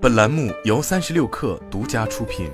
本栏目由三十六氪独家出品。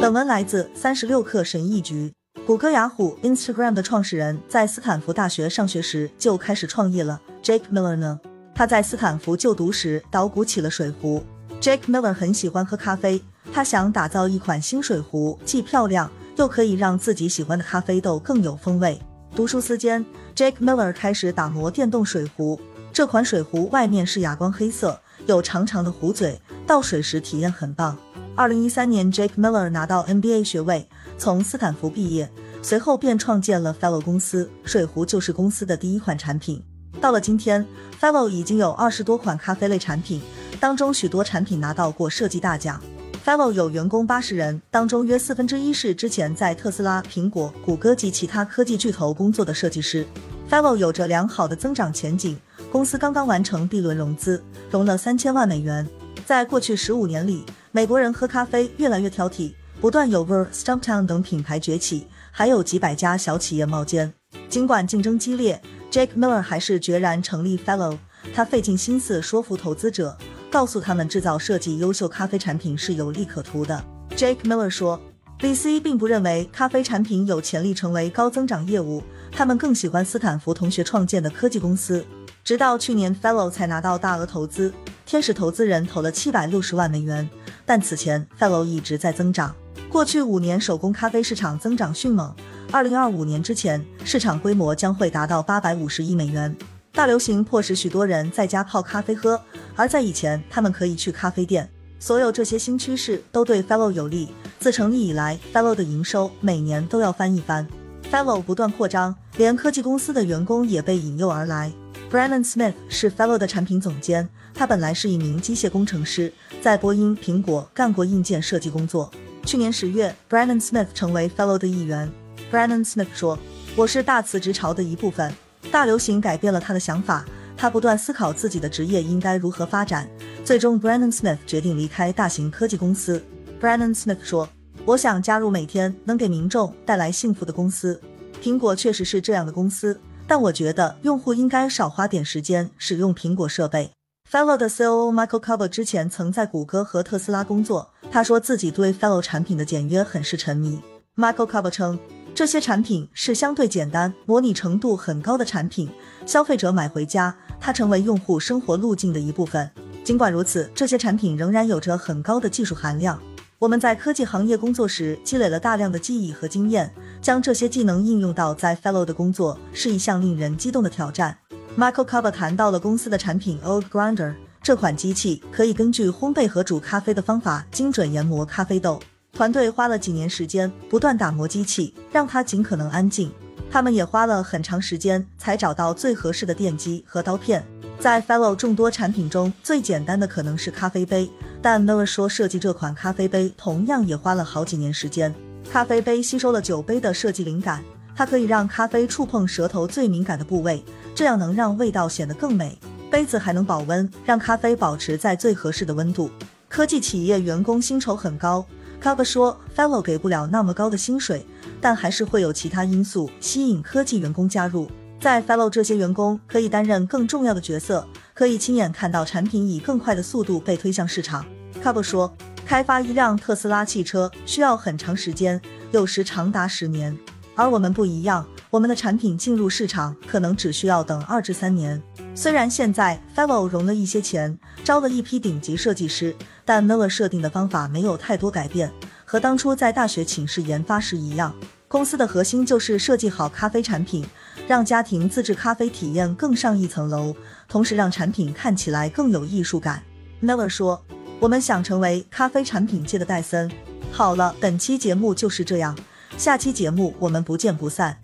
本文来自三十六氪神译局。谷歌、雅虎、Instagram 的创始人在斯坦福大学上学时就开始创业了。Jake Miller 呢？他在斯坦福就读时捣鼓起了水壶。Jake Miller 很喜欢喝咖啡，他想打造一款新水壶，既漂亮又可以让自己喜欢的咖啡豆更有风味。读书期间，Jake Miller 开始打磨电动水壶。这款水壶外面是哑光黑色，有长长的壶嘴，倒水时体验很棒。二零一三年，Jake Miller 拿到 MBA 学位，从斯坦福毕业，随后便创建了 Fellow 公司。水壶就是公司的第一款产品。到了今天，Fellow 已经有二十多款咖啡类产品，当中许多产品拿到过设计大奖。Fellow 有员工八十人，当中约四分之一是之前在特斯拉、苹果、谷歌及其他科技巨头工作的设计师。Fellow 有着良好的增长前景，公司刚刚完成 B 轮融资，融了三千万美元。在过去十五年里，美国人喝咖啡越来越挑剔，不断有 Ver、Stumptown 等品牌崛起，还有几百家小企业冒尖。尽管竞争激烈，Jake Miller 还是决然成立 Fellow。他费尽心思说服投资者。告诉他们，制造设计优秀咖啡产品是有利可图的。Jake Miller 说，VC 并不认为咖啡产品有潜力成为高增长业务，他们更喜欢斯坦福同学创建的科技公司。直到去年，Fellow 才拿到大额投资，天使投资人投了七百六十万美元。但此前，Fellow 一直在增长。过去五年，手工咖啡市场增长迅猛，二零二五年之前，市场规模将会达到八百五十亿美元。大流行迫使许多人在家泡咖啡喝，而在以前，他们可以去咖啡店。所有这些新趋势都对 Fellow 有利。自成立以来，Fellow 的营收每年都要翻一番。Fellow 不断扩张，连科技公司的员工也被引诱而来。Brennan Smith 是 Fellow 的产品总监，他本来是一名机械工程师，在波音、苹果干过硬件设计工作。去年十月，Brennan Smith 成为 Fellow 的一员。Brennan Smith 说：“我是大辞职潮的一部分。”大流行改变了他的想法，他不断思考自己的职业应该如何发展。最终 Brennan Smith 决定离开大型科技公司。”Brennan Smith 说：“我想加入每天能给民众带来幸福的公司。苹果确实是这样的公司，但我觉得用户应该少花点时间使用苹果设备。” Fellow 的 COO Michael Cover 之前曾在谷歌和特斯拉工作，他说自己对 Fellow 产品的简约很是沉迷。Michael Cover 称。这些产品是相对简单、模拟程度很高的产品，消费者买回家，它成为用户生活路径的一部分。尽管如此，这些产品仍然有着很高的技术含量。我们在科技行业工作时积累了大量的记忆和经验，将这些技能应用到在 Fellow 的工作是一项令人激动的挑战。Michael Cover 谈到了公司的产品 Old Grinder，这款机器可以根据烘焙和煮咖啡的方法精准研磨咖啡豆。团队花了几年时间，不断打磨机器，让它尽可能安静。他们也花了很长时间才找到最合适的电机和刀片。在 Fellow 众多产品中，最简单的可能是咖啡杯，但 Miller 说设计这款咖啡杯同样也花了好几年时间。咖啡杯吸收了酒杯的设计灵感，它可以让咖啡触碰舌头最敏感的部位，这样能让味道显得更美。杯子还能保温，让咖啡保持在最合适的温度。科技企业员工薪酬很高。Cover 说，Fellow 给不了那么高的薪水，但还是会有其他因素吸引科技员工加入。在 Fellow，这些员工可以担任更重要的角色，可以亲眼看到产品以更快的速度被推向市场。Cover 说，开发一辆特斯拉汽车需要很长时间，有时长达十年，而我们不一样，我们的产品进入市场可能只需要等二至三年。虽然现在 Fellow 融了一些钱，招了一批顶级设计师，但 Miller 设定的方法没有太多改变，和当初在大学寝室研发时一样。公司的核心就是设计好咖啡产品，让家庭自制咖啡体验更上一层楼，同时让产品看起来更有艺术感。Miller 说：“我们想成为咖啡产品界的戴森。”好了，本期节目就是这样，下期节目我们不见不散。